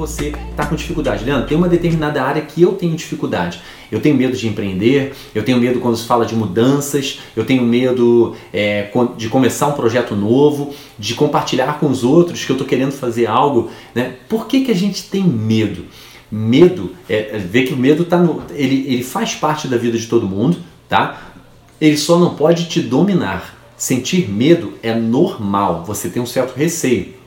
Você está com dificuldade. Leandro, tem uma determinada área que eu tenho dificuldade. Eu tenho medo de empreender, eu tenho medo quando se fala de mudanças, eu tenho medo é, de começar um projeto novo, de compartilhar com os outros que eu estou querendo fazer algo. Né? Por que, que a gente tem medo? Medo, é, é ver que o medo tá no, ele, ele faz parte da vida de todo mundo, tá? Ele só não pode te dominar. Sentir medo é normal, você tem um certo receio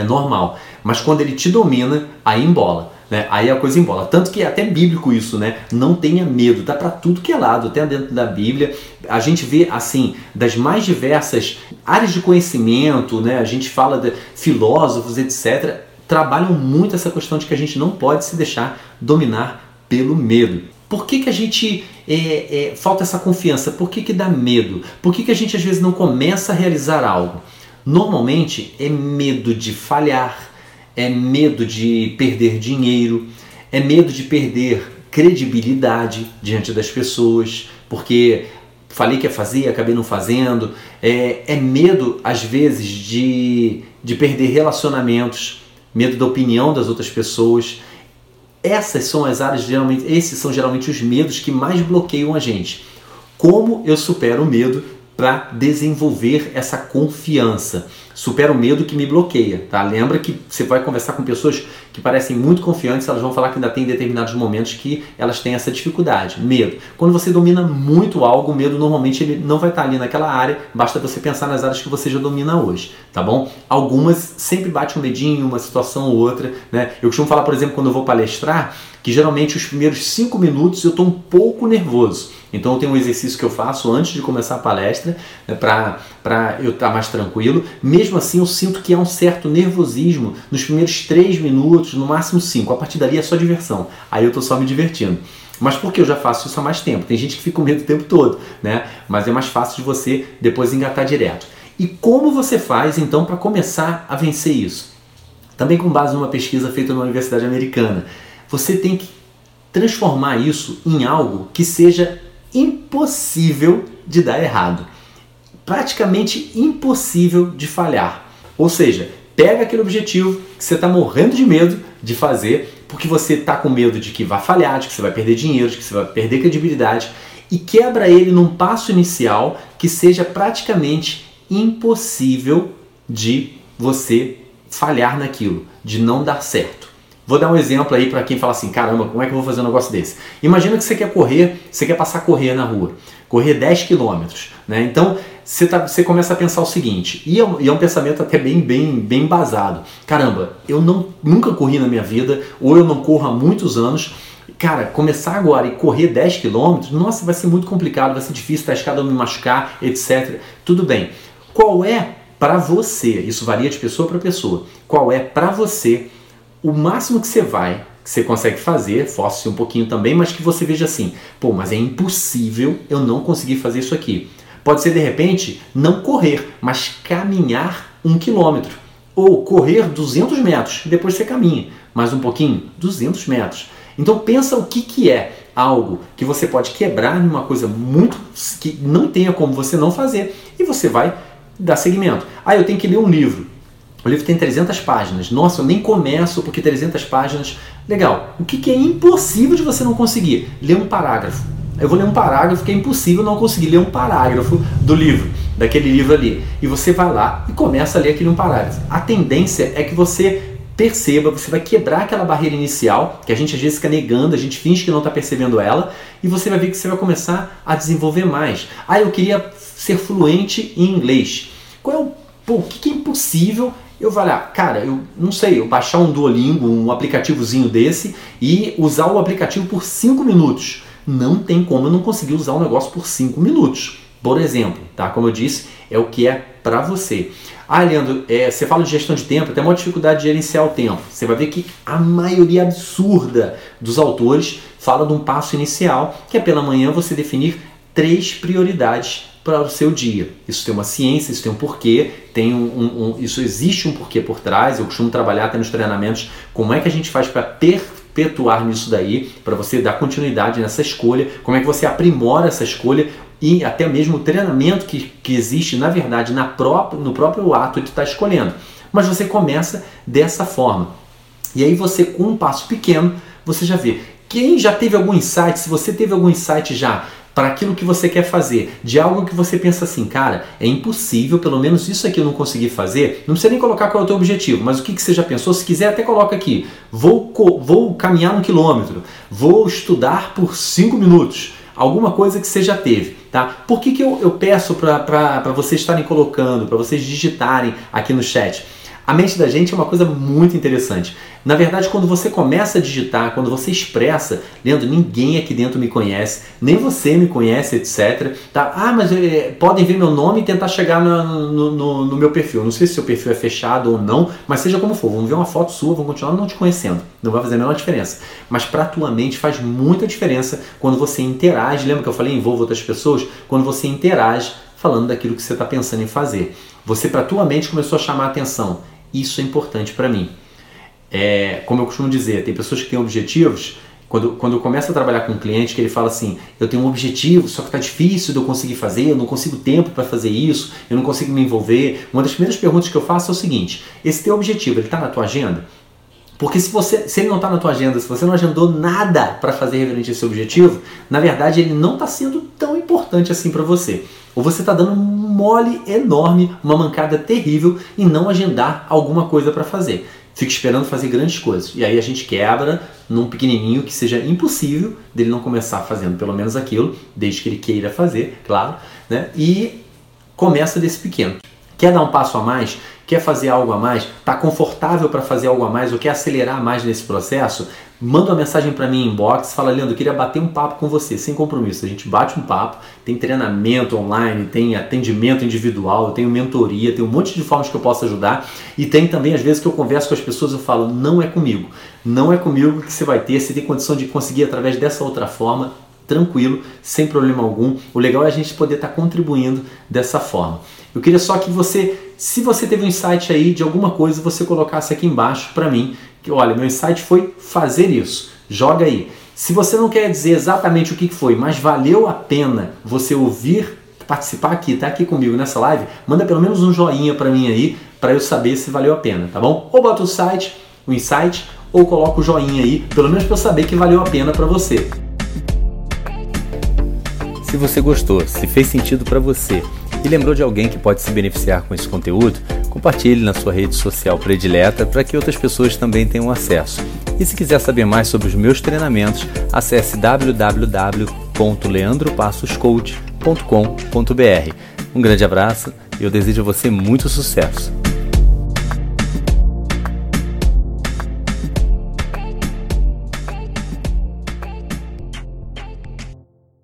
é normal. Mas quando ele te domina, aí embola. Né? Aí a coisa embola. Tanto que é até bíblico isso, né? Não tenha medo, dá para tudo que é lado, até dentro da Bíblia. A gente vê assim, das mais diversas áreas de conhecimento, né? A gente fala de filósofos, etc. Trabalham muito essa questão de que a gente não pode se deixar dominar pelo medo. Por que, que a gente é, é, falta essa confiança? Por que, que dá medo? Por que, que a gente às vezes não começa a realizar algo? Normalmente é medo de falhar, é medo de perder dinheiro, é medo de perder credibilidade diante das pessoas, porque falei que ia fazer acabei não fazendo. É, é medo, às vezes, de, de perder relacionamentos, medo da opinião das outras pessoas. Essas são as áreas, geralmente, esses são geralmente os medos que mais bloqueiam a gente. Como eu supero o medo para desenvolver essa confiança. Supera o medo que me bloqueia, tá? Lembra que você vai conversar com pessoas que parecem muito confiantes, elas vão falar que ainda tem determinados momentos que elas têm essa dificuldade, medo. Quando você domina muito algo, o medo normalmente ele não vai estar ali naquela área, basta você pensar nas áreas que você já domina hoje, tá bom? Algumas sempre bate um medinho, uma situação ou outra, né? Eu costumo falar, por exemplo, quando eu vou palestrar, que geralmente os primeiros cinco minutos eu estou um pouco nervoso. Então eu tenho um exercício que eu faço antes de começar a palestra né, para eu estar tá mais tranquilo. Mesmo assim eu sinto que há um certo nervosismo nos primeiros três minutos, no máximo cinco. A partir dali é só diversão. Aí eu estou só me divertindo. Mas porque eu já faço isso há mais tempo. Tem gente que fica com medo o tempo todo, né? Mas é mais fácil de você depois engatar direto. E como você faz então para começar a vencer isso? Também com base numa pesquisa feita na Universidade Americana. Você tem que transformar isso em algo que seja impossível de dar errado. Praticamente impossível de falhar. Ou seja, pega aquele objetivo que você está morrendo de medo de fazer, porque você está com medo de que vai falhar, de que você vai perder dinheiro, de que você vai perder credibilidade, e quebra ele num passo inicial que seja praticamente impossível de você falhar naquilo, de não dar certo. Vou dar um exemplo aí para quem fala assim: caramba, como é que eu vou fazer um negócio desse? Imagina que você quer correr, você quer passar a correr na rua, correr 10 quilômetros, né? Então você, tá, você começa a pensar o seguinte, e é, um, e é um pensamento até bem, bem, bem embasado: caramba, eu não, nunca corri na minha vida, ou eu não corro há muitos anos. Cara, começar agora e correr 10 quilômetros, nossa, vai ser muito complicado, vai ser difícil, tá escada me machucar, etc. Tudo bem. Qual é para você, isso varia de pessoa para pessoa, qual é para você o máximo que você vai, que você consegue fazer, force um pouquinho também, mas que você veja assim, pô, mas é impossível eu não conseguir fazer isso aqui. Pode ser de repente não correr, mas caminhar um quilômetro. Ou correr 200 metros, depois você caminha mais um pouquinho, 200 metros. Então pensa o que, que é algo que você pode quebrar numa coisa muito que não tenha como você não fazer e você vai dar seguimento. Ah, eu tenho que ler um livro. O livro tem 300 páginas. Nossa, eu nem começo porque 300 páginas. Legal. O que, que é impossível de você não conseguir? Ler um parágrafo. Eu vou ler um parágrafo que é impossível não conseguir ler um parágrafo do livro, daquele livro ali. E você vai lá e começa a ler aquele um parágrafo. A tendência é que você perceba, você vai quebrar aquela barreira inicial, que a gente às vezes fica negando, a gente finge que não está percebendo ela, e você vai ver que você vai começar a desenvolver mais. Ah, eu queria ser fluente em inglês. Qual é o, pô, o que é impossível eu vou lá, cara, eu não sei, eu baixar um Duolingo, um aplicativozinho desse e usar o aplicativo por 5 minutos. Não tem como eu não conseguir usar o negócio por 5 minutos. Por exemplo, tá? Como eu disse, é o que é para você. Ah, Leandro, é, você fala de gestão de tempo, tem uma dificuldade de gerenciar o tempo. Você vai ver que a maioria absurda dos autores fala de um passo inicial, que é pela manhã você definir três prioridades para o seu dia. Isso tem uma ciência, isso tem um porquê, tem um, um, um, isso existe um porquê por trás. Eu costumo trabalhar até nos treinamentos como é que a gente faz para perpetuar nisso daí, para você dar continuidade nessa escolha, como é que você aprimora essa escolha, e até mesmo o treinamento que, que existe, na verdade, na própria, no próprio ato de estar tá escolhendo. Mas você começa dessa forma. E aí você, com um passo pequeno, você já vê. Quem já teve algum insight, se você teve algum insight já para aquilo que você quer fazer, de algo que você pensa assim, cara, é impossível, pelo menos isso aqui eu não consegui fazer, não precisa nem colocar qual é o teu objetivo, mas o que, que você já pensou, se quiser até coloca aqui, vou, vou caminhar um quilômetro, vou estudar por cinco minutos, alguma coisa que você já teve. Tá? Por que, que eu, eu peço para vocês estarem colocando, para vocês digitarem aqui no chat? A mente da gente é uma coisa muito interessante. Na verdade, quando você começa a digitar, quando você expressa, Leandro, ninguém aqui dentro me conhece, nem você me conhece, etc. Tá? Ah, mas é, podem ver meu nome e tentar chegar no, no, no, no, meu perfil. Não sei se seu perfil é fechado ou não, mas seja como for, vão ver uma foto sua, vão continuar não te conhecendo. Não vai fazer a menor diferença. Mas para a tua mente faz muita diferença quando você interage. Lembra que eu falei envolva outras pessoas? Quando você interage falando daquilo que você está pensando em fazer. Você, para a tua mente, começou a chamar a atenção isso é importante para mim. É, como eu costumo dizer, tem pessoas que têm objetivos. Quando, quando eu começo a trabalhar com um cliente que ele fala assim, eu tenho um objetivo, só que está difícil de eu conseguir fazer, eu não consigo tempo para fazer isso, eu não consigo me envolver. Uma das primeiras perguntas que eu faço é o seguinte: esse teu objetivo, ele está na tua agenda? Porque se, você, se ele não está na tua agenda, se você não agendou nada para fazer referente a esse objetivo, na verdade ele não está sendo tão importante assim para você. Ou você está dando mole enorme, uma mancada terrível em não agendar alguma coisa para fazer. Fica esperando fazer grandes coisas. E aí a gente quebra num pequenininho que seja impossível dele não começar fazendo pelo menos aquilo, desde que ele queira fazer, claro, né? E começa desse pequeno. Quer dar um passo a mais? Quer fazer algo a mais? Está confortável para fazer algo a mais ou quer acelerar mais nesse processo? Manda uma mensagem para mim em inbox, fala, Leandro, eu queria bater um papo com você, sem compromisso. A gente bate um papo, tem treinamento online, tem atendimento individual, eu tenho mentoria, tem um monte de formas que eu posso ajudar. E tem também, às vezes, que eu converso com as pessoas, eu falo, não é comigo. Não é comigo que você vai ter, você tem condição de conseguir através dessa outra forma, tranquilo, sem problema algum. O legal é a gente poder estar tá contribuindo dessa forma. Eu queria só que você, se você teve um insight aí de alguma coisa, você colocasse aqui embaixo para mim que olha, meu insight foi fazer isso. Joga aí. Se você não quer dizer exatamente o que foi, mas valeu a pena você ouvir, participar aqui, tá aqui comigo nessa live, manda pelo menos um joinha para mim aí, para eu saber se valeu a pena, tá bom? Ou bota o site, o insight, ou coloca o joinha aí, pelo menos para eu saber que valeu a pena para você. Se você gostou, se fez sentido para você e lembrou de alguém que pode se beneficiar com esse conteúdo, compartilhe na sua rede social predileta para que outras pessoas também tenham acesso. E se quiser saber mais sobre os meus treinamentos, acesse www.leandropassoscoach.com.br. Um grande abraço e eu desejo a você muito sucesso.